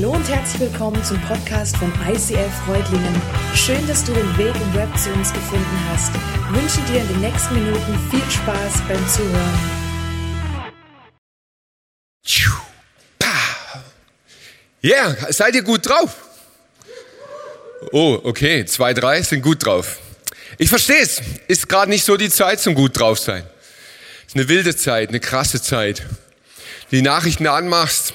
Hallo und herzlich willkommen zum Podcast von ICF Freudlingen. Schön, dass du den Weg im Web zu uns gefunden hast. Ich wünsche dir in den nächsten Minuten viel Spaß beim Zuhören. Ja, yeah, seid ihr gut drauf? Oh, okay, zwei, drei sind gut drauf. Ich verstehe es. Ist gerade nicht so die Zeit zum gut drauf sein. Ist eine wilde Zeit, eine krasse Zeit. Die Nachrichten anmachst,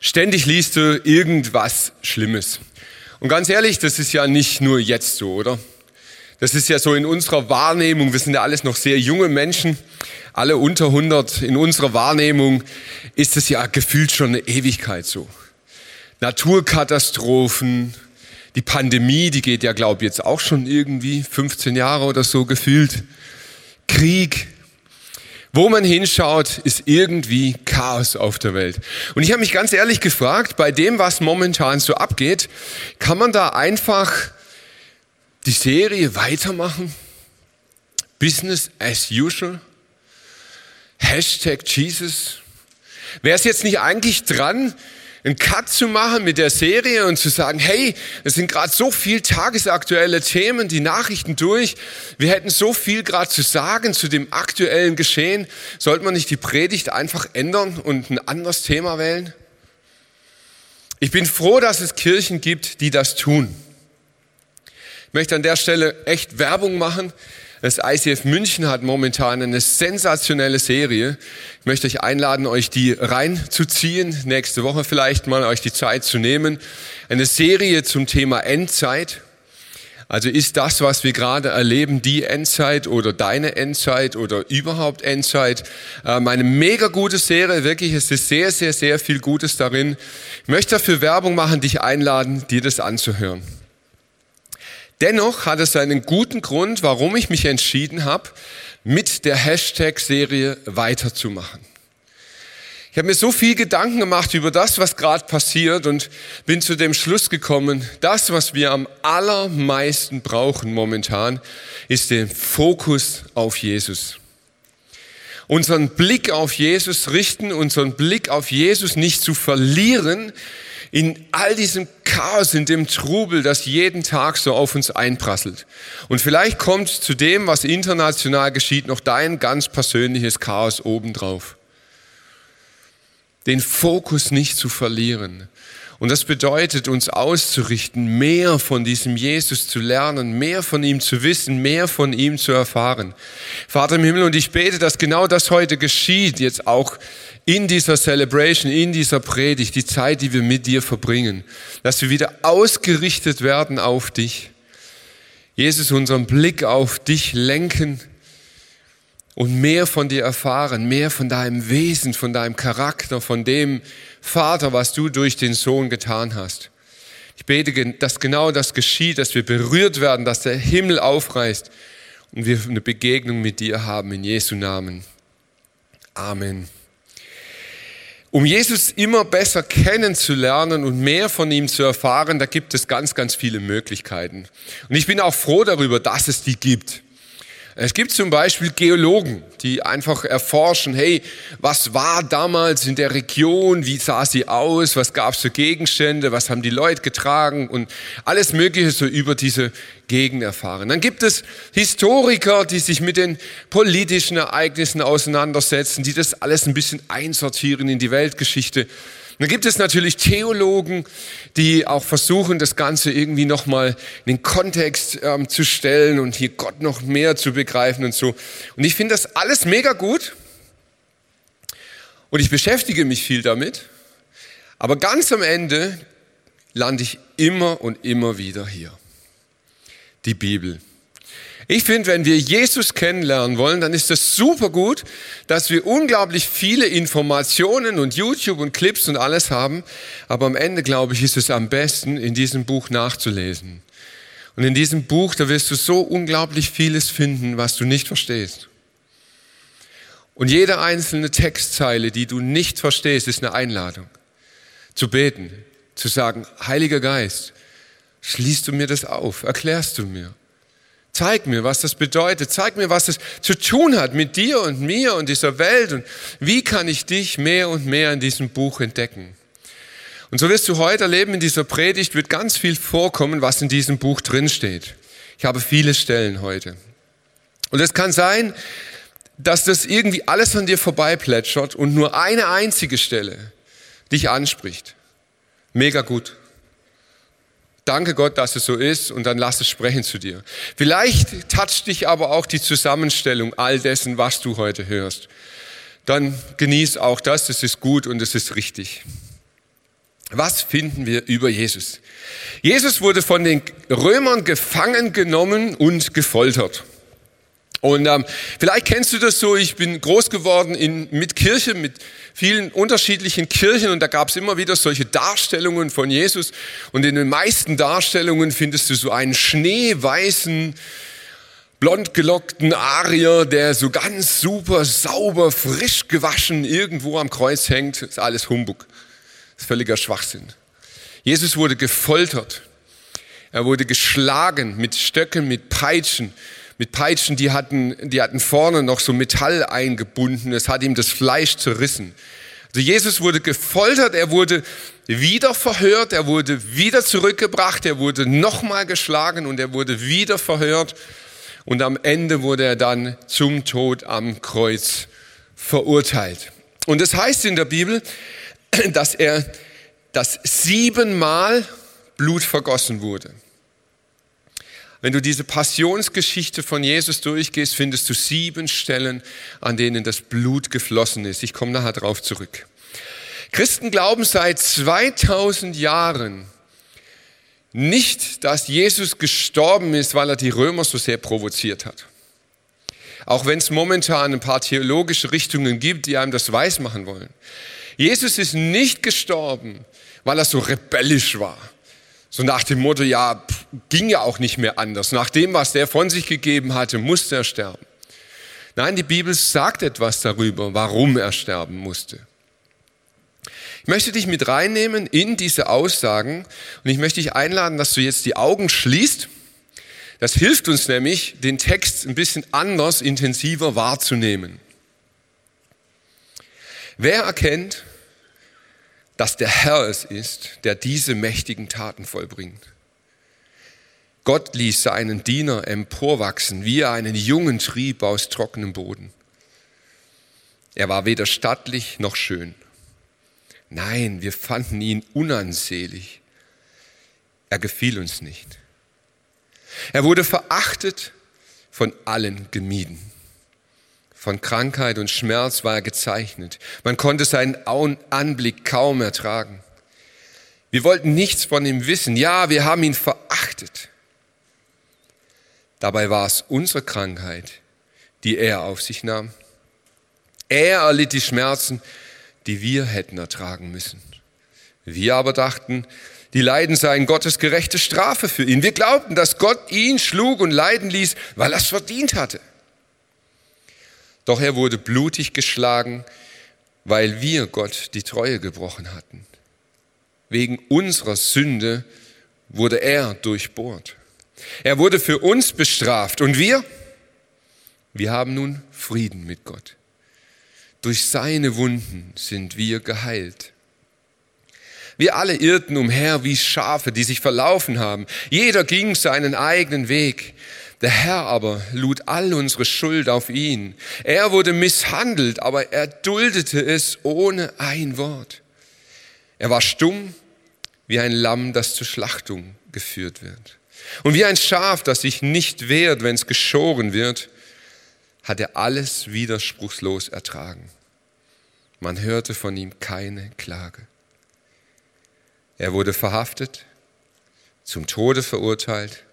ständig liest du irgendwas Schlimmes. Und ganz ehrlich, das ist ja nicht nur jetzt so, oder? Das ist ja so in unserer Wahrnehmung, wir sind ja alles noch sehr junge Menschen, alle unter 100, in unserer Wahrnehmung ist es ja gefühlt schon eine Ewigkeit so. Naturkatastrophen, die Pandemie, die geht ja, glaube ich, jetzt auch schon irgendwie 15 Jahre oder so gefühlt. Krieg. Wo man hinschaut, ist irgendwie Chaos auf der Welt. Und ich habe mich ganz ehrlich gefragt, bei dem, was momentan so abgeht, kann man da einfach die Serie weitermachen? Business as usual? Hashtag Jesus? Wäre es jetzt nicht eigentlich dran, einen Cut zu machen mit der Serie und zu sagen, hey, es sind gerade so viel tagesaktuelle Themen, die Nachrichten durch. Wir hätten so viel gerade zu sagen zu dem aktuellen Geschehen. Sollte man nicht die Predigt einfach ändern und ein anderes Thema wählen? Ich bin froh, dass es Kirchen gibt, die das tun. Ich möchte an der Stelle echt Werbung machen das ICF München hat momentan eine sensationelle Serie. Ich möchte euch einladen, euch die reinzuziehen, nächste Woche vielleicht mal euch die Zeit zu nehmen. Eine Serie zum Thema Endzeit. Also ist das, was wir gerade erleben, die Endzeit oder deine Endzeit oder überhaupt Endzeit? Ähm, eine mega gute Serie, wirklich. Es ist sehr, sehr, sehr viel Gutes darin. Ich möchte dafür Werbung machen, dich einladen, dir das anzuhören. Dennoch hat es einen guten Grund, warum ich mich entschieden habe, mit der Hashtag-Serie weiterzumachen. Ich habe mir so viel Gedanken gemacht über das, was gerade passiert und bin zu dem Schluss gekommen, das, was wir am allermeisten brauchen momentan, ist der Fokus auf Jesus. Unseren Blick auf Jesus richten, unseren Blick auf Jesus nicht zu verlieren, in all diesem Chaos, in dem Trubel, das jeden Tag so auf uns einprasselt. Und vielleicht kommt zu dem, was international geschieht, noch dein ganz persönliches Chaos obendrauf. Den Fokus nicht zu verlieren. Und das bedeutet, uns auszurichten, mehr von diesem Jesus zu lernen, mehr von ihm zu wissen, mehr von ihm zu erfahren. Vater im Himmel, und ich bete, dass genau das heute geschieht, jetzt auch in dieser Celebration, in dieser Predigt, die Zeit, die wir mit dir verbringen, dass wir wieder ausgerichtet werden auf dich. Jesus, unseren Blick auf dich lenken und mehr von dir erfahren, mehr von deinem Wesen, von deinem Charakter, von dem, Vater, was du durch den Sohn getan hast. Ich bete, dass genau das geschieht, dass wir berührt werden, dass der Himmel aufreißt und wir eine Begegnung mit dir haben in Jesu Namen. Amen. Um Jesus immer besser kennenzulernen und mehr von ihm zu erfahren, da gibt es ganz, ganz viele Möglichkeiten. Und ich bin auch froh darüber, dass es die gibt. Es gibt zum Beispiel Geologen, die einfach erforschen, hey, was war damals in der Region, wie sah sie aus, was gab es für Gegenstände, was haben die Leute getragen? Und alles Mögliche so über diese Gegend erfahren. Dann gibt es Historiker, die sich mit den politischen Ereignissen auseinandersetzen, die das alles ein bisschen einsortieren in die Weltgeschichte dann gibt es natürlich Theologen, die auch versuchen, das Ganze irgendwie nochmal in den Kontext ähm, zu stellen und hier Gott noch mehr zu begreifen und so. Und ich finde das alles mega gut. Und ich beschäftige mich viel damit. Aber ganz am Ende lande ich immer und immer wieder hier. Die Bibel. Ich finde, wenn wir Jesus kennenlernen wollen, dann ist es super gut, dass wir unglaublich viele Informationen und YouTube und Clips und alles haben. Aber am Ende, glaube ich, ist es am besten, in diesem Buch nachzulesen. Und in diesem Buch, da wirst du so unglaublich vieles finden, was du nicht verstehst. Und jede einzelne Textzeile, die du nicht verstehst, ist eine Einladung. Zu beten, zu sagen, Heiliger Geist, schließt du mir das auf, erklärst du mir. Zeig mir, was das bedeutet. Zeig mir, was es zu tun hat mit dir und mir und dieser Welt. Und wie kann ich dich mehr und mehr in diesem Buch entdecken? Und so wirst du heute erleben, in dieser Predigt wird ganz viel vorkommen, was in diesem Buch drinsteht. Ich habe viele Stellen heute. Und es kann sein, dass das irgendwie alles an dir vorbeiplätschert und nur eine einzige Stelle dich anspricht. Mega gut. Danke Gott, dass es so ist und dann lass es sprechen zu dir. Vielleicht toucht dich aber auch die Zusammenstellung all dessen, was du heute hörst. Dann genieß auch das, es ist gut und es ist richtig. Was finden wir über Jesus? Jesus wurde von den Römern gefangen genommen und gefoltert. Und ähm, vielleicht kennst du das so, ich bin groß geworden in, mit Kirche, mit vielen unterschiedlichen Kirchen und da gab es immer wieder solche Darstellungen von Jesus und in den meisten Darstellungen findest du so einen schneeweißen, blond gelockten Arier, der so ganz super sauber, frisch gewaschen irgendwo am Kreuz hängt. Ist alles Humbug. Ist völliger Schwachsinn. Jesus wurde gefoltert. Er wurde geschlagen mit Stöcken, mit Peitschen mit Peitschen, die hatten, die hatten vorne noch so Metall eingebunden. Es hat ihm das Fleisch zerrissen. Also Jesus wurde gefoltert, er wurde wieder verhört, er wurde wieder zurückgebracht, er wurde nochmal geschlagen und er wurde wieder verhört. Und am Ende wurde er dann zum Tod am Kreuz verurteilt. Und es das heißt in der Bibel, dass er, dass siebenmal Blut vergossen wurde. Wenn du diese Passionsgeschichte von Jesus durchgehst, findest du sieben Stellen, an denen das Blut geflossen ist. Ich komme nachher drauf zurück. Christen glauben seit 2000 Jahren nicht, dass Jesus gestorben ist, weil er die Römer so sehr provoziert hat. Auch wenn es momentan ein paar theologische Richtungen gibt, die einem das weismachen wollen. Jesus ist nicht gestorben, weil er so rebellisch war so nach dem Motto, ja, pff, ging ja auch nicht mehr anders. Nach dem, was der von sich gegeben hatte, musste er sterben. Nein, die Bibel sagt etwas darüber, warum er sterben musste. Ich möchte dich mit reinnehmen in diese Aussagen und ich möchte dich einladen, dass du jetzt die Augen schließt. Das hilft uns nämlich, den Text ein bisschen anders, intensiver wahrzunehmen. Wer erkennt, dass der Herr es ist, der diese mächtigen Taten vollbringt. Gott ließ seinen Diener emporwachsen, wie er einen jungen Trieb aus trockenem Boden. Er war weder stattlich noch schön. Nein, wir fanden ihn unansehlich. Er gefiel uns nicht. Er wurde verachtet, von allen gemieden. Von Krankheit und Schmerz war er gezeichnet. Man konnte seinen Anblick kaum ertragen. Wir wollten nichts von ihm wissen. Ja, wir haben ihn verachtet. Dabei war es unsere Krankheit, die er auf sich nahm. Er erlitt die Schmerzen, die wir hätten ertragen müssen. Wir aber dachten, die Leiden seien Gottes gerechte Strafe für ihn. Wir glaubten, dass Gott ihn schlug und leiden ließ, weil er es verdient hatte. Doch er wurde blutig geschlagen, weil wir Gott die Treue gebrochen hatten. Wegen unserer Sünde wurde er durchbohrt. Er wurde für uns bestraft und wir, wir haben nun Frieden mit Gott. Durch seine Wunden sind wir geheilt. Wir alle irrten umher wie Schafe, die sich verlaufen haben. Jeder ging seinen eigenen Weg. Der Herr aber lud all unsere Schuld auf ihn. Er wurde misshandelt, aber er duldete es ohne ein Wort. Er war stumm wie ein Lamm, das zur Schlachtung geführt wird. Und wie ein Schaf, das sich nicht wehrt, wenn es geschoren wird, hat er alles widerspruchslos ertragen. Man hörte von ihm keine Klage. Er wurde verhaftet, zum Tode verurteilt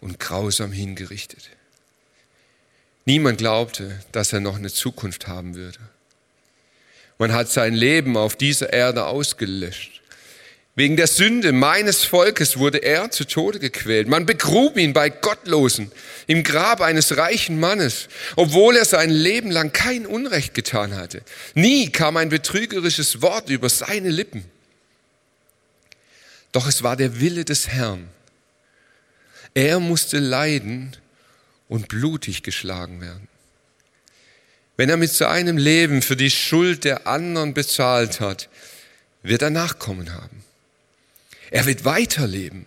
und grausam hingerichtet. Niemand glaubte, dass er noch eine Zukunft haben würde. Man hat sein Leben auf dieser Erde ausgelöscht. Wegen der Sünde meines Volkes wurde er zu Tode gequält. Man begrub ihn bei Gottlosen im Grab eines reichen Mannes, obwohl er sein Leben lang kein Unrecht getan hatte. Nie kam ein betrügerisches Wort über seine Lippen. Doch es war der Wille des Herrn, er musste leiden und blutig geschlagen werden. Wenn er mit seinem Leben für die Schuld der anderen bezahlt hat, wird er Nachkommen haben. Er wird weiterleben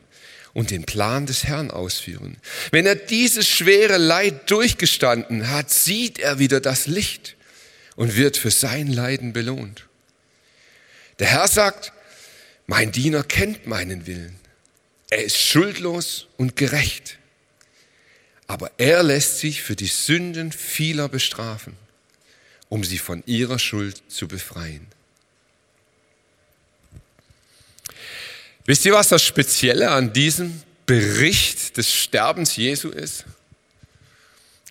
und den Plan des Herrn ausführen. Wenn er dieses schwere Leid durchgestanden hat, sieht er wieder das Licht und wird für sein Leiden belohnt. Der Herr sagt, mein Diener kennt meinen Willen. Er ist schuldlos und gerecht. Aber er lässt sich für die Sünden vieler bestrafen, um sie von ihrer Schuld zu befreien. Wisst ihr, was das Spezielle an diesem Bericht des Sterbens Jesu ist?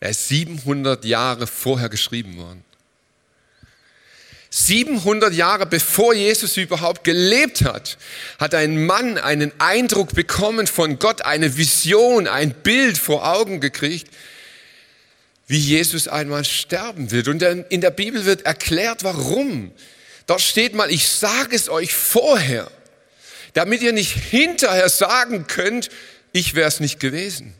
Er ist 700 Jahre vorher geschrieben worden. 700 Jahre bevor Jesus überhaupt gelebt hat, hat ein Mann einen Eindruck bekommen von Gott, eine Vision, ein Bild vor Augen gekriegt, wie Jesus einmal sterben wird. Und in der Bibel wird erklärt, warum. Dort steht mal, ich sage es euch vorher damit ihr nicht hinterher sagen könnt, ich wäre es nicht gewesen.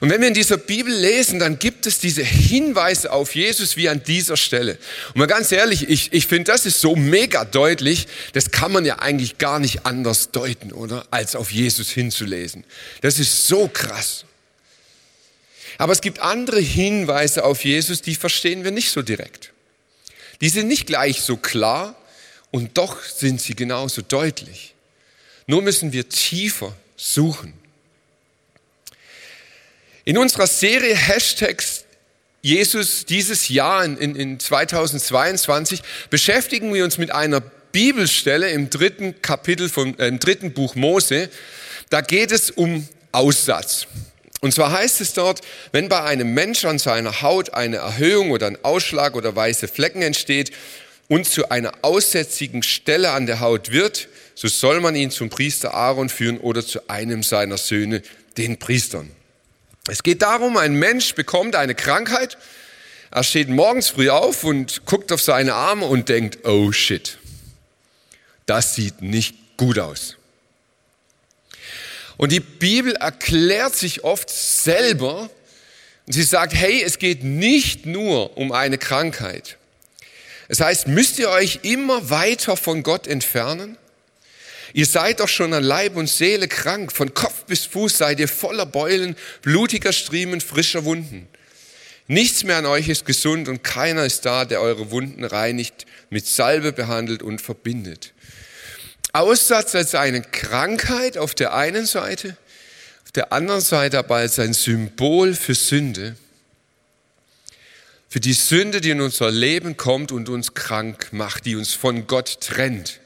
Und wenn wir in dieser Bibel lesen, dann gibt es diese Hinweise auf Jesus wie an dieser Stelle. Und mal ganz ehrlich, ich, ich finde, das ist so mega deutlich, das kann man ja eigentlich gar nicht anders deuten, oder? Als auf Jesus hinzulesen. Das ist so krass. Aber es gibt andere Hinweise auf Jesus, die verstehen wir nicht so direkt. Die sind nicht gleich so klar, und doch sind sie genauso deutlich. Nur müssen wir tiefer suchen. In unserer Serie Hashtags Jesus dieses Jahr in, in 2022 beschäftigen wir uns mit einer Bibelstelle im dritten Kapitel vom äh, im dritten Buch Mose. Da geht es um Aussatz. Und zwar heißt es dort, wenn bei einem Menschen an seiner Haut eine Erhöhung oder ein Ausschlag oder weiße Flecken entsteht und zu einer aussätzigen Stelle an der Haut wird, so soll man ihn zum Priester Aaron führen oder zu einem seiner Söhne, den Priestern. Es geht darum, ein Mensch bekommt eine Krankheit, er steht morgens früh auf und guckt auf seine Arme und denkt, oh shit, das sieht nicht gut aus. Und die Bibel erklärt sich oft selber und sie sagt, hey, es geht nicht nur um eine Krankheit. Es heißt, müsst ihr euch immer weiter von Gott entfernen? Ihr seid doch schon an Leib und Seele krank, von Kopf bis Fuß seid ihr voller Beulen, blutiger Striemen, frischer Wunden. Nichts mehr an euch ist gesund und keiner ist da, der eure Wunden reinigt, mit Salbe behandelt und verbindet. Aussatz als eine Krankheit auf der einen Seite, auf der anderen Seite aber als ein Symbol für Sünde für die Sünde, die in unser Leben kommt und uns krank macht, die uns von Gott trennt.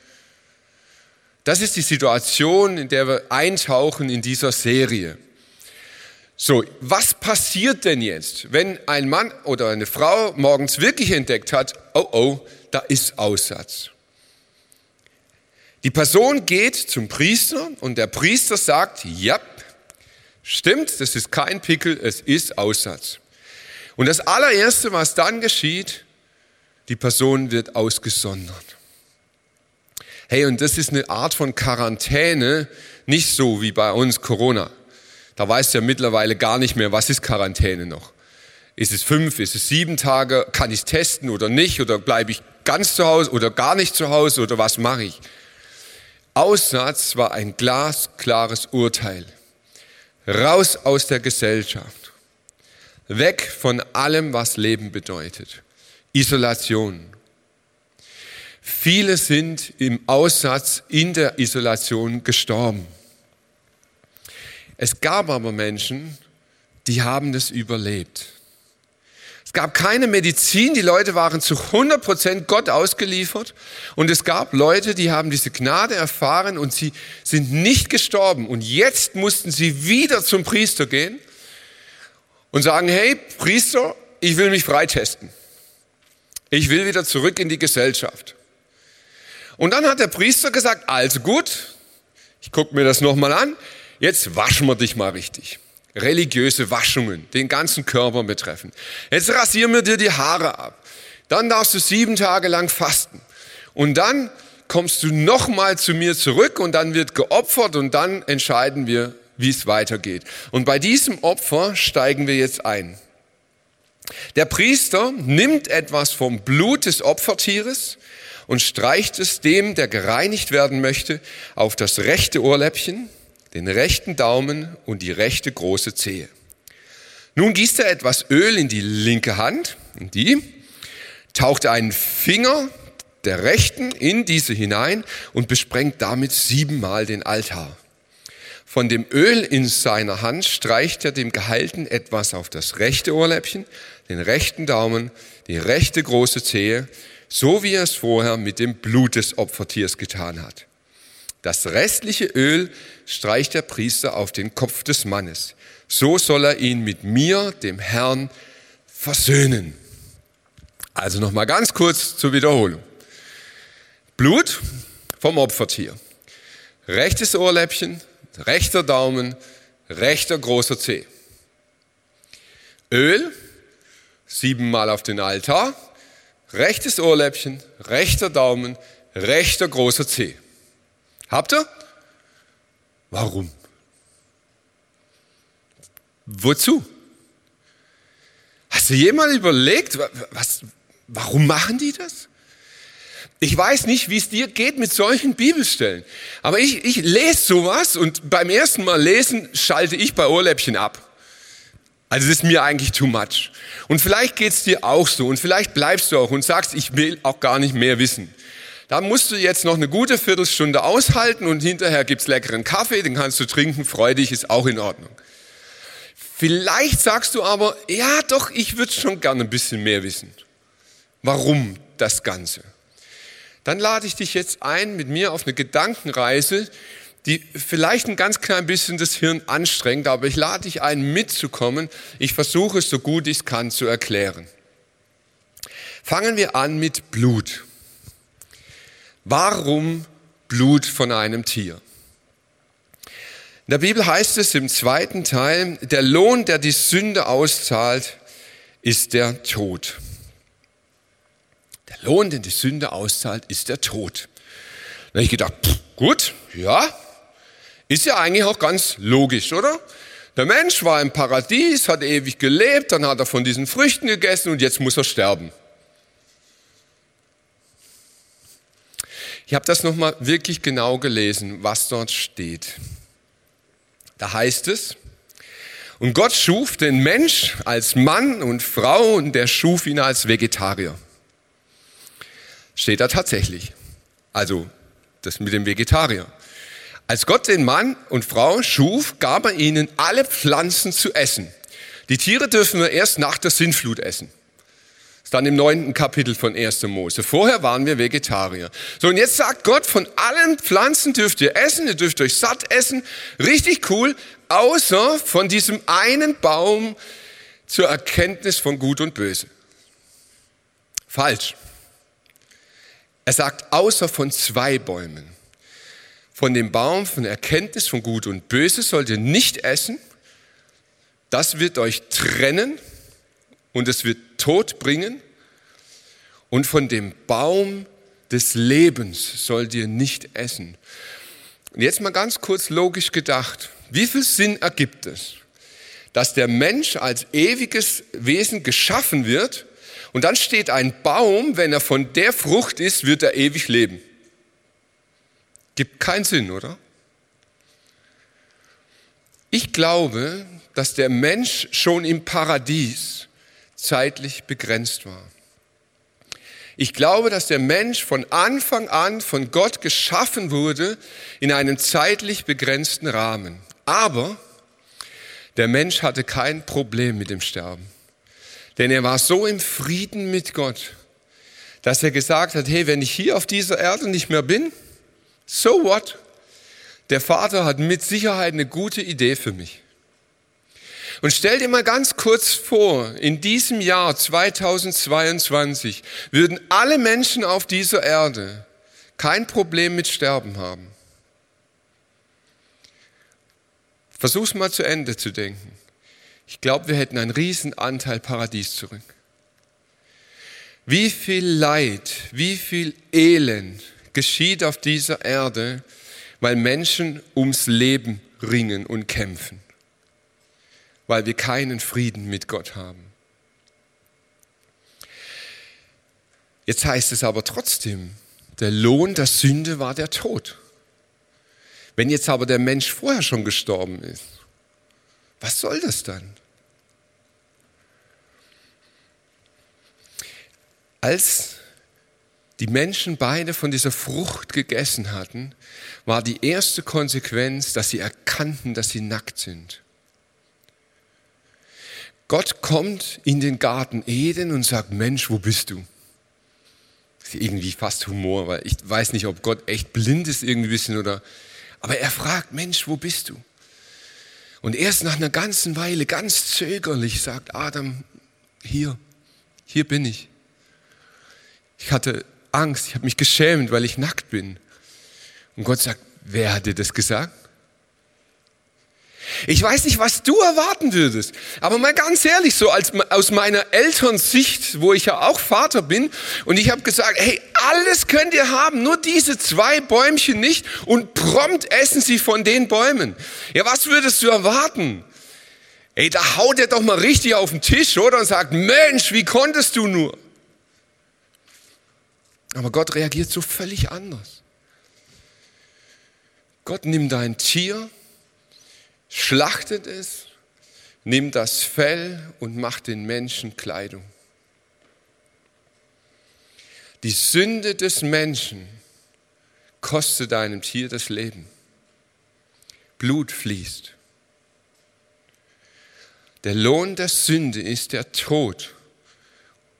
Das ist die Situation, in der wir eintauchen in dieser Serie. So, was passiert denn jetzt, wenn ein Mann oder eine Frau morgens wirklich entdeckt hat, oh oh, da ist Aussatz. Die Person geht zum Priester und der Priester sagt, ja, stimmt, das ist kein Pickel, es ist Aussatz. Und das allererste, was dann geschieht, die Person wird ausgesondert. Hey, und das ist eine Art von Quarantäne, nicht so wie bei uns Corona. Da weißt du ja mittlerweile gar nicht mehr, was ist Quarantäne noch. Ist es fünf, ist es sieben Tage, kann ich testen oder nicht, oder bleibe ich ganz zu Hause oder gar nicht zu Hause oder was mache ich? Aussatz war ein glasklares Urteil. Raus aus der Gesellschaft. Weg von allem, was Leben bedeutet. Isolation. Viele sind im Aussatz in der Isolation gestorben. Es gab aber Menschen, die haben das überlebt. Es gab keine Medizin, die Leute waren zu 100 Prozent Gott ausgeliefert. Und es gab Leute, die haben diese Gnade erfahren und sie sind nicht gestorben. Und jetzt mussten sie wieder zum Priester gehen und sagen, hey Priester, ich will mich freitesten. Ich will wieder zurück in die Gesellschaft. Und dann hat der Priester gesagt, also gut, ich gucke mir das nochmal an, jetzt waschen wir dich mal richtig. Religiöse Waschungen, den ganzen Körper betreffen. Jetzt rasieren wir dir die Haare ab. Dann darfst du sieben Tage lang fasten. Und dann kommst du nochmal zu mir zurück und dann wird geopfert und dann entscheiden wir, wie es weitergeht. Und bei diesem Opfer steigen wir jetzt ein. Der Priester nimmt etwas vom Blut des Opfertieres und streicht es dem, der gereinigt werden möchte, auf das rechte Ohrläppchen, den rechten Daumen und die rechte große Zehe. Nun gießt er etwas Öl in die linke Hand, in die, taucht einen Finger der rechten in diese hinein und besprengt damit siebenmal den Altar. Von dem Öl in seiner Hand streicht er dem Geheilten etwas auf das rechte Ohrläppchen, den rechten Daumen, die rechte große Zehe, so wie er es vorher mit dem Blut des Opfertiers getan hat. Das restliche Öl streicht der Priester auf den Kopf des Mannes. So soll er ihn mit mir, dem Herrn, versöhnen. Also nochmal ganz kurz zur Wiederholung. Blut vom Opfertier. Rechtes Ohrläppchen, rechter Daumen, rechter großer Zeh. Öl, siebenmal auf den Altar, rechtes Ohrläppchen, rechter Daumen, rechter großer Zeh. Habt ihr? Warum? Wozu? Hast du jemals überlegt, was, warum machen die das? Ich weiß nicht, wie es dir geht mit solchen Bibelstellen. Aber ich, ich lese sowas und beim ersten Mal lesen schalte ich bei Ohrläppchen ab. Also das ist mir eigentlich too much. Und vielleicht geht's dir auch so und vielleicht bleibst du auch und sagst, ich will auch gar nicht mehr wissen. Da musst du jetzt noch eine gute Viertelstunde aushalten und hinterher gibt's leckeren Kaffee, den kannst du trinken, freu dich, ist auch in Ordnung. Vielleicht sagst du aber, ja doch, ich würde schon gerne ein bisschen mehr wissen. Warum das Ganze? Dann lade ich dich jetzt ein mit mir auf eine Gedankenreise, die vielleicht ein ganz klein bisschen das Hirn anstrengt, aber ich lade dich ein, mitzukommen. Ich versuche es so gut ich kann zu erklären. Fangen wir an mit Blut. Warum Blut von einem Tier? In der Bibel heißt es im zweiten Teil, der Lohn, der die Sünde auszahlt, ist der Tod. Lohn, den die Sünde auszahlt, ist der Tod. Da habe ich gedacht, pff, gut, ja, ist ja eigentlich auch ganz logisch, oder? Der Mensch war im Paradies, hat ewig gelebt, dann hat er von diesen Früchten gegessen und jetzt muss er sterben. Ich habe das nochmal wirklich genau gelesen, was dort steht. Da heißt es, und Gott schuf den Mensch als Mann und Frau und der schuf ihn als Vegetarier. Steht da tatsächlich. Also das mit dem Vegetarier. Als Gott den Mann und Frau schuf, gab er ihnen alle Pflanzen zu essen. Die Tiere dürfen wir erst nach der Sintflut essen. Das ist dann im neunten Kapitel von 1. Mose. Vorher waren wir Vegetarier. So, und jetzt sagt Gott, von allen Pflanzen dürft ihr essen, ihr dürft euch satt essen. Richtig cool, außer von diesem einen Baum zur Erkenntnis von Gut und Böse. Falsch. Er sagt, außer von zwei Bäumen. Von dem Baum von Erkenntnis von Gut und Böse sollt ihr nicht essen. Das wird euch trennen und es wird Tod bringen. Und von dem Baum des Lebens sollt ihr nicht essen. Und jetzt mal ganz kurz logisch gedacht. Wie viel Sinn ergibt es, dass der Mensch als ewiges Wesen geschaffen wird und dann steht ein Baum, wenn er von der Frucht ist, wird er ewig leben. Gibt keinen Sinn, oder? Ich glaube, dass der Mensch schon im Paradies zeitlich begrenzt war. Ich glaube, dass der Mensch von Anfang an von Gott geschaffen wurde in einem zeitlich begrenzten Rahmen. Aber der Mensch hatte kein Problem mit dem Sterben. Denn er war so im Frieden mit Gott, dass er gesagt hat, hey, wenn ich hier auf dieser Erde nicht mehr bin, so what? Der Vater hat mit Sicherheit eine gute Idee für mich. Und stell dir mal ganz kurz vor, in diesem Jahr 2022 würden alle Menschen auf dieser Erde kein Problem mit Sterben haben. Versuch's mal zu Ende zu denken. Ich glaube, wir hätten einen riesen Anteil Paradies zurück. Wie viel Leid, wie viel Elend geschieht auf dieser Erde, weil Menschen ums Leben ringen und kämpfen, weil wir keinen Frieden mit Gott haben. Jetzt heißt es aber trotzdem, der Lohn der Sünde war der Tod. Wenn jetzt aber der Mensch vorher schon gestorben ist, was soll das dann? Als die Menschen beide von dieser Frucht gegessen hatten, war die erste Konsequenz, dass sie erkannten, dass sie nackt sind. Gott kommt in den Garten Eden und sagt, Mensch, wo bist du? Das ist irgendwie fast Humor, weil ich weiß nicht, ob Gott echt blind ist irgendwie bisschen oder, aber er fragt, Mensch, wo bist du? Und erst nach einer ganzen Weile, ganz zögerlich, sagt Adam, hier, hier bin ich. Ich hatte Angst, ich habe mich geschämt, weil ich nackt bin. Und Gott sagt, wer hat dir das gesagt? Ich weiß nicht, was du erwarten würdest, aber mal ganz ehrlich, so als, aus meiner Elternsicht, wo ich ja auch Vater bin, und ich habe gesagt, hey, alles könnt ihr haben, nur diese zwei Bäumchen nicht, und prompt essen sie von den Bäumen. Ja, was würdest du erwarten? Ey, da haut er doch mal richtig auf den Tisch, oder? Und sagt, Mensch, wie konntest du nur? Aber Gott reagiert so völlig anders. Gott nimmt ein Tier, schlachtet es, nimmt das Fell und macht den Menschen Kleidung. Die Sünde des Menschen kostet einem Tier das Leben. Blut fließt. Der Lohn der Sünde ist der Tod.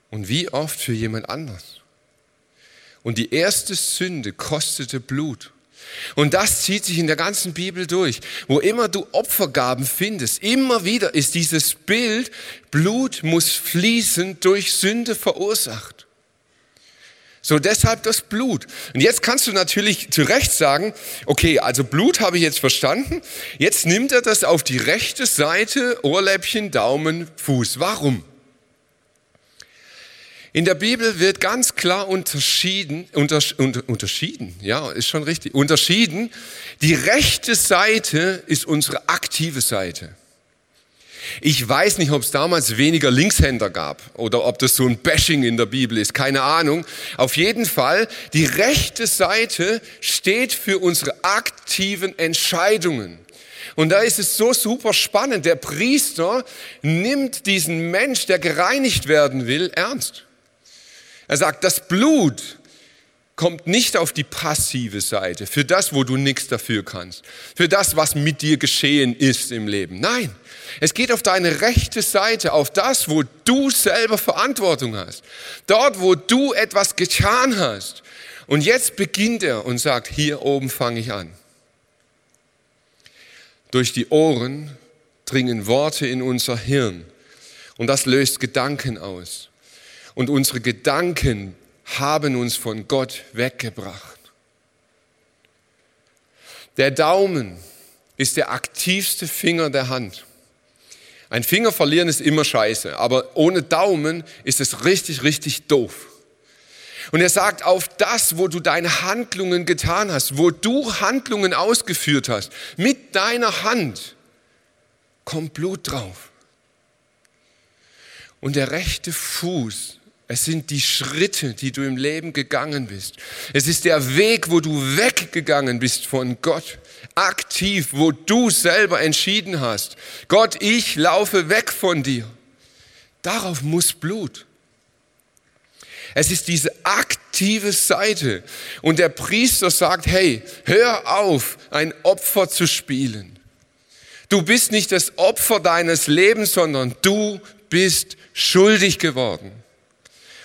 Und wie oft für jemand anders. Und die erste Sünde kostete Blut. Und das zieht sich in der ganzen Bibel durch. Wo immer du Opfergaben findest, immer wieder ist dieses Bild, Blut muss fließen durch Sünde verursacht. So deshalb das Blut. Und jetzt kannst du natürlich zu Recht sagen, okay, also Blut habe ich jetzt verstanden. Jetzt nimmt er das auf die rechte Seite, Ohrläppchen, Daumen, Fuß. Warum? In der Bibel wird ganz klar unterschieden, unters, unter, unterschieden, ja, ist schon richtig, unterschieden. Die rechte Seite ist unsere aktive Seite. Ich weiß nicht, ob es damals weniger Linkshänder gab oder ob das so ein Bashing in der Bibel ist, keine Ahnung. Auf jeden Fall, die rechte Seite steht für unsere aktiven Entscheidungen. Und da ist es so super spannend. Der Priester nimmt diesen Mensch, der gereinigt werden will, ernst. Er sagt, das Blut kommt nicht auf die passive Seite, für das, wo du nichts dafür kannst, für das, was mit dir geschehen ist im Leben. Nein, es geht auf deine rechte Seite, auf das, wo du selber Verantwortung hast, dort, wo du etwas getan hast. Und jetzt beginnt er und sagt, hier oben fange ich an. Durch die Ohren dringen Worte in unser Hirn und das löst Gedanken aus und unsere Gedanken haben uns von Gott weggebracht. Der Daumen ist der aktivste Finger der Hand. Ein Finger verlieren ist immer scheiße, aber ohne Daumen ist es richtig, richtig doof. Und er sagt, auf das, wo du deine Handlungen getan hast, wo du Handlungen ausgeführt hast, mit deiner Hand, kommt Blut drauf. Und der rechte Fuß es sind die Schritte, die du im Leben gegangen bist. Es ist der Weg, wo du weggegangen bist von Gott. Aktiv, wo du selber entschieden hast. Gott, ich laufe weg von dir. Darauf muss Blut. Es ist diese aktive Seite. Und der Priester sagt, hey, hör auf, ein Opfer zu spielen. Du bist nicht das Opfer deines Lebens, sondern du bist schuldig geworden.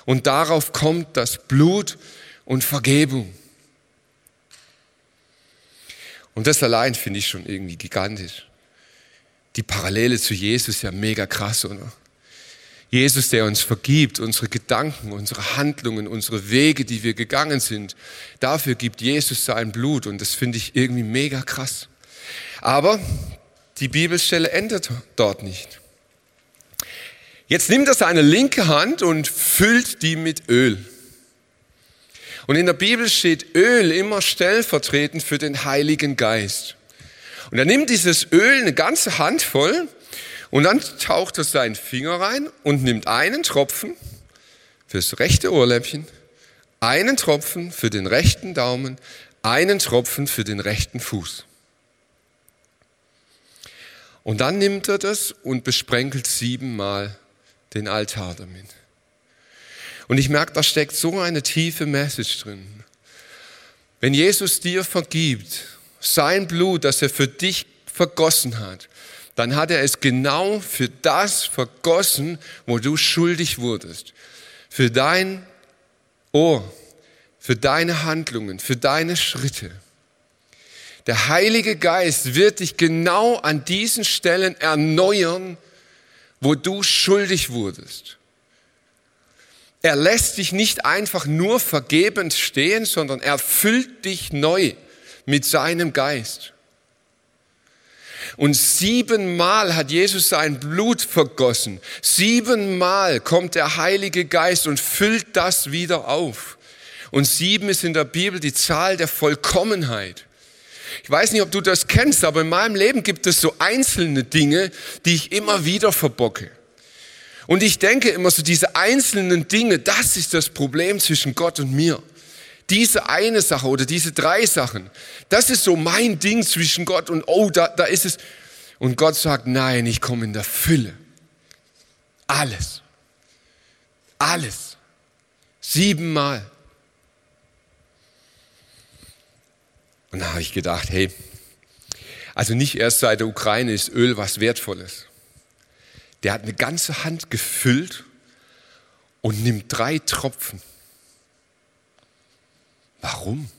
Und darauf kommt das Blut und Vergebung. Und das allein finde ich schon irgendwie gigantisch. Die Parallele zu Jesus ist ja mega krass, oder? Jesus, der uns vergibt, unsere Gedanken, unsere Handlungen, unsere Wege, die wir gegangen sind. Dafür gibt Jesus sein Blut und das finde ich irgendwie mega krass. Aber die Bibelstelle endet dort nicht. Jetzt nimmt er seine linke Hand und füllt die mit Öl. Und in der Bibel steht Öl immer stellvertretend für den Heiligen Geist. Und er nimmt dieses Öl, eine ganze Hand voll, und dann taucht er seinen Finger rein und nimmt einen Tropfen fürs rechte Ohrläppchen Einen Tropfen für den rechten Daumen, einen Tropfen für den rechten Fuß. Und dann nimmt er das und besprenkelt siebenmal den Altar damit. Und ich merke, da steckt so eine tiefe Message drin. Wenn Jesus dir vergibt, sein Blut, das er für dich vergossen hat, dann hat er es genau für das vergossen, wo du schuldig wurdest. Für dein Ohr, für deine Handlungen, für deine Schritte. Der Heilige Geist wird dich genau an diesen Stellen erneuern, wo du schuldig wurdest. Er lässt dich nicht einfach nur vergebend stehen, sondern er füllt dich neu mit seinem Geist. Und siebenmal hat Jesus sein Blut vergossen. Siebenmal kommt der Heilige Geist und füllt das wieder auf. Und sieben ist in der Bibel die Zahl der Vollkommenheit. Ich weiß nicht, ob du das kennst, aber in meinem Leben gibt es so einzelne Dinge, die ich immer wieder verbocke. Und ich denke immer so, diese einzelnen Dinge, das ist das Problem zwischen Gott und mir. Diese eine Sache oder diese drei Sachen, das ist so mein Ding zwischen Gott und, oh, da, da ist es. Und Gott sagt, nein, ich komme in der Fülle. Alles. Alles. Siebenmal. Und da habe ich gedacht, hey, also nicht erst seit der Ukraine ist Öl was Wertvolles. Der hat eine ganze Hand gefüllt und nimmt drei Tropfen. Warum?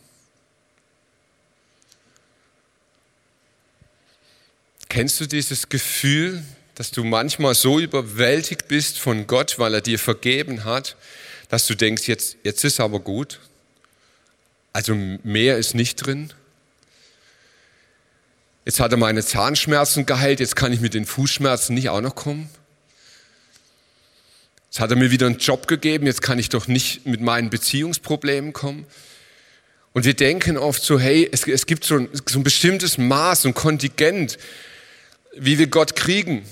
Kennst du dieses Gefühl, dass du manchmal so überwältigt bist von Gott, weil er dir vergeben hat, dass du denkst, jetzt, jetzt ist aber gut? Also mehr ist nicht drin. Jetzt hat er meine Zahnschmerzen geheilt, jetzt kann ich mit den Fußschmerzen nicht auch noch kommen. Jetzt hat er mir wieder einen Job gegeben, jetzt kann ich doch nicht mit meinen Beziehungsproblemen kommen. Und wir denken oft so, hey, es, es gibt so ein, so ein bestimmtes Maß, ein Kontingent, wie wir Gott kriegen.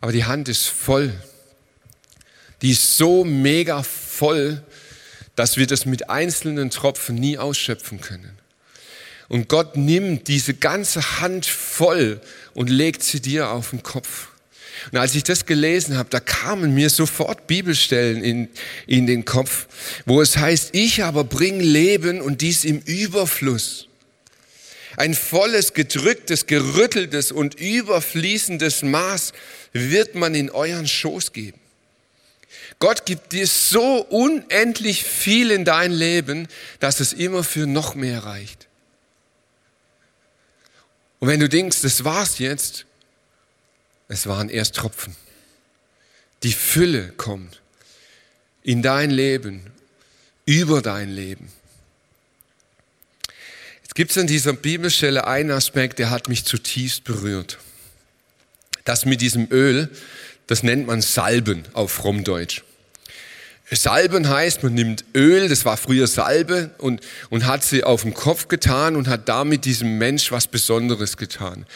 Aber die Hand ist voll. Die ist so mega voll, dass wir das mit einzelnen Tropfen nie ausschöpfen können. Und Gott nimmt diese ganze Hand voll und legt sie dir auf den Kopf. Und als ich das gelesen habe, da kamen mir sofort Bibelstellen in, in den Kopf, wo es heißt, ich aber bring Leben und dies im Überfluss. Ein volles, gedrücktes, gerütteltes und überfließendes Maß wird man in euren Schoß geben. Gott gibt dir so unendlich viel in dein Leben, dass es immer für noch mehr reicht. Und wenn du denkst, das war's jetzt, es waren erst Tropfen. Die Fülle kommt in dein Leben, über dein Leben. Jetzt gibt es an dieser Bibelstelle einen Aspekt, der hat mich zutiefst berührt. Das mit diesem Öl, das nennt man Salben auf Frommdeutsch. Salben heißt, man nimmt Öl, das war früher Salbe, und, und hat sie auf den Kopf getan und hat damit diesem Mensch was Besonderes getan.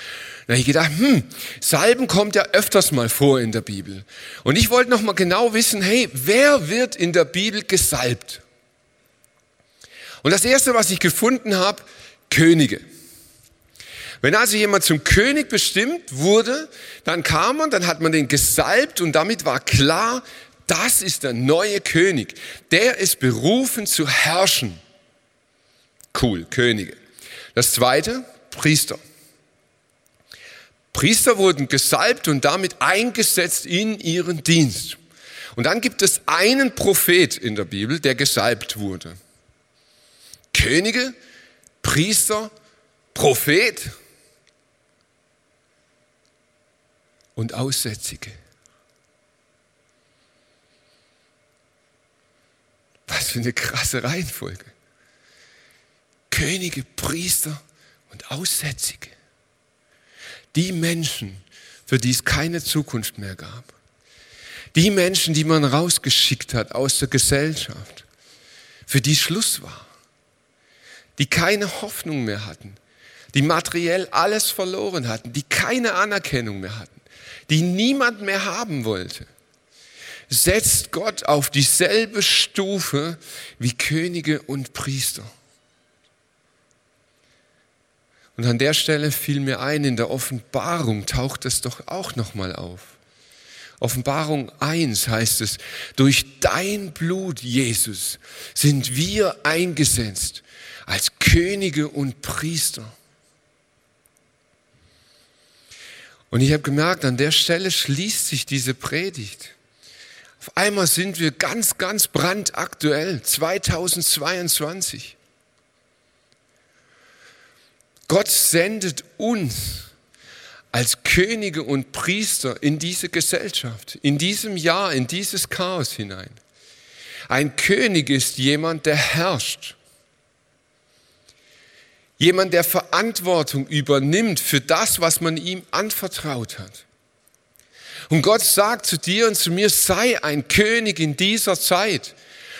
Da habe ich gedacht, hm, Salben kommt ja öfters mal vor in der Bibel. Und ich wollte noch mal genau wissen, hey, wer wird in der Bibel gesalbt? Und das erste, was ich gefunden habe, Könige. Wenn also jemand zum König bestimmt wurde, dann kam man, dann hat man den gesalbt und damit war klar, das ist der neue König. Der ist berufen zu herrschen. Cool, Könige. Das zweite, Priester. Priester wurden gesalbt und damit eingesetzt in ihren Dienst. Und dann gibt es einen Prophet in der Bibel, der gesalbt wurde. Könige, Priester, Prophet und Aussätzige. Was für eine krasse Reihenfolge. Könige, Priester und Aussätzige. Die Menschen, für die es keine Zukunft mehr gab. Die Menschen, die man rausgeschickt hat aus der Gesellschaft, für die Schluss war. Die keine Hoffnung mehr hatten. Die materiell alles verloren hatten. Die keine Anerkennung mehr hatten. Die niemand mehr haben wollte. Setzt Gott auf dieselbe Stufe wie Könige und Priester. Und an der Stelle fiel mir ein, in der Offenbarung taucht es doch auch nochmal auf. Offenbarung 1 heißt es, durch dein Blut, Jesus, sind wir eingesetzt als Könige und Priester. Und ich habe gemerkt, an der Stelle schließt sich diese Predigt. Auf einmal sind wir ganz, ganz brandaktuell, 2022. Gott sendet uns als Könige und Priester in diese Gesellschaft, in diesem Jahr, in dieses Chaos hinein. Ein König ist jemand, der herrscht. Jemand, der Verantwortung übernimmt für das, was man ihm anvertraut hat. Und Gott sagt zu dir und zu mir, sei ein König in dieser Zeit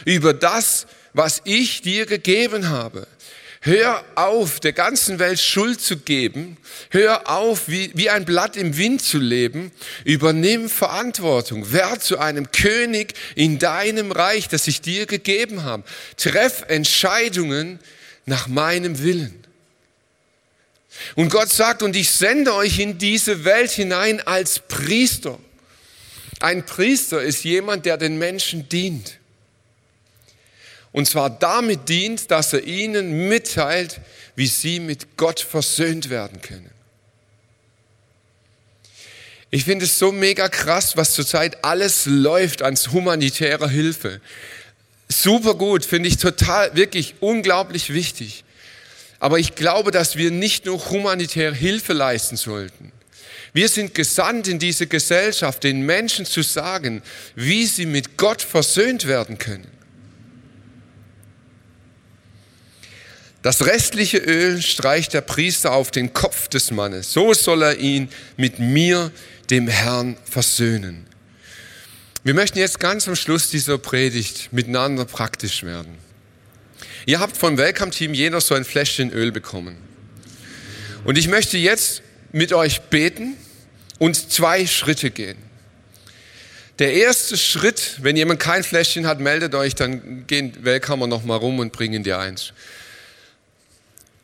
über das, was ich dir gegeben habe. Hör auf, der ganzen Welt Schuld zu geben. Hör auf, wie, wie ein Blatt im Wind zu leben. Übernimm Verantwortung. Werd zu einem König in deinem Reich, das ich dir gegeben habe. Treff Entscheidungen nach meinem Willen. Und Gott sagt, und ich sende euch in diese Welt hinein als Priester. Ein Priester ist jemand, der den Menschen dient. Und zwar damit dient, dass er ihnen mitteilt, wie sie mit Gott versöhnt werden können. Ich finde es so mega krass, was zurzeit alles läuft als humanitärer Hilfe. Super gut, finde ich total, wirklich unglaublich wichtig. Aber ich glaube, dass wir nicht nur humanitäre Hilfe leisten sollten. Wir sind gesandt in diese Gesellschaft, den Menschen zu sagen, wie sie mit Gott versöhnt werden können. Das restliche Öl streicht der Priester auf den Kopf des Mannes. So soll er ihn mit mir, dem Herrn, versöhnen. Wir möchten jetzt ganz am Schluss dieser Predigt miteinander praktisch werden. Ihr habt vom Welcome-Team jeder so ein Fläschchen Öl bekommen. Und ich möchte jetzt mit euch beten und zwei Schritte gehen. Der erste Schritt, wenn jemand kein Fläschchen hat, meldet euch, dann gehen Welcomer noch mal rum und bringen dir eins.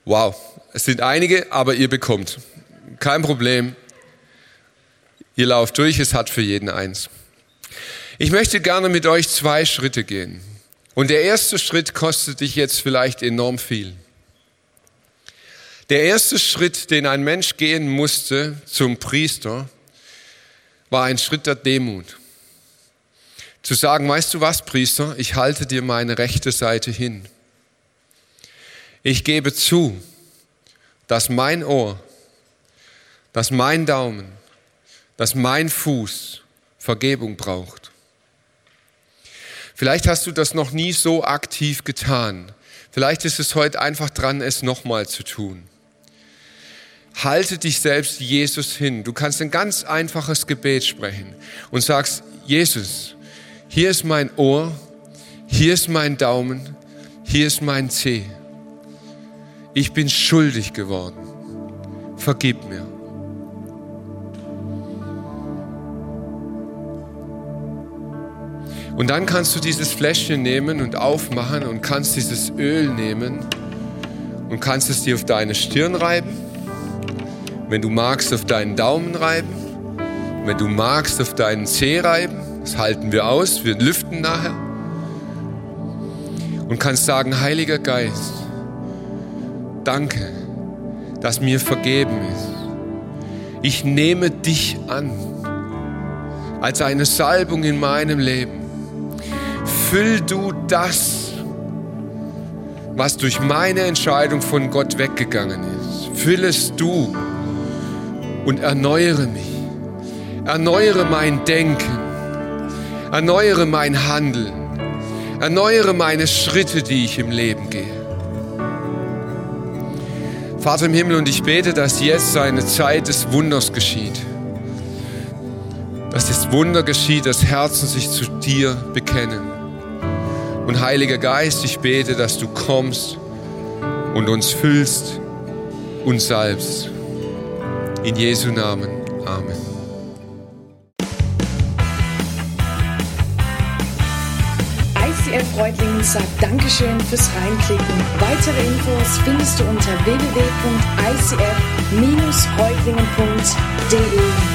Wow, es sind einige, aber ihr bekommt. Kein Problem. Ihr lauft durch, es hat für jeden eins. Ich möchte gerne mit euch zwei Schritte gehen. Und der erste Schritt kostet dich jetzt vielleicht enorm viel. Der erste Schritt, den ein Mensch gehen musste zum Priester, war ein Schritt der Demut. Zu sagen, weißt du was, Priester, ich halte dir meine rechte Seite hin. Ich gebe zu, dass mein Ohr, dass mein Daumen, dass mein Fuß Vergebung braucht. Vielleicht hast du das noch nie so aktiv getan. Vielleicht ist es heute einfach dran, es nochmal zu tun. Halte dich selbst Jesus hin. Du kannst ein ganz einfaches Gebet sprechen und sagst, Jesus, hier ist mein Ohr, hier ist mein Daumen, hier ist mein Zeh. Ich bin schuldig geworden. Vergib mir. Und dann kannst du dieses Fläschchen nehmen und aufmachen und kannst dieses Öl nehmen und kannst es dir auf deine Stirn reiben. Wenn du magst, auf deinen Daumen reiben. Wenn du magst, auf deinen Zeh reiben. Das halten wir aus, wir lüften nachher. Und kannst sagen, Heiliger Geist, danke, dass mir vergeben ist. Ich nehme dich an als eine Salbung in meinem Leben füll du das, was durch meine Entscheidung von Gott weggegangen ist. Füllest du und erneuere mich. Erneuere mein Denken. Erneuere mein Handeln. Erneuere meine Schritte, die ich im Leben gehe. Vater im Himmel, und ich bete, dass jetzt eine Zeit des Wunders geschieht. Dass das Wunder geschieht, dass Herzen sich zu dir bekennen. Und Heiliger Geist, ich bete, dass du kommst und uns füllst und salbst. In Jesu Namen. Amen. ICF Reutlingen sagt Dankeschön fürs Reinklicken. Weitere Infos findest du unter www.icf-reutlingen.de.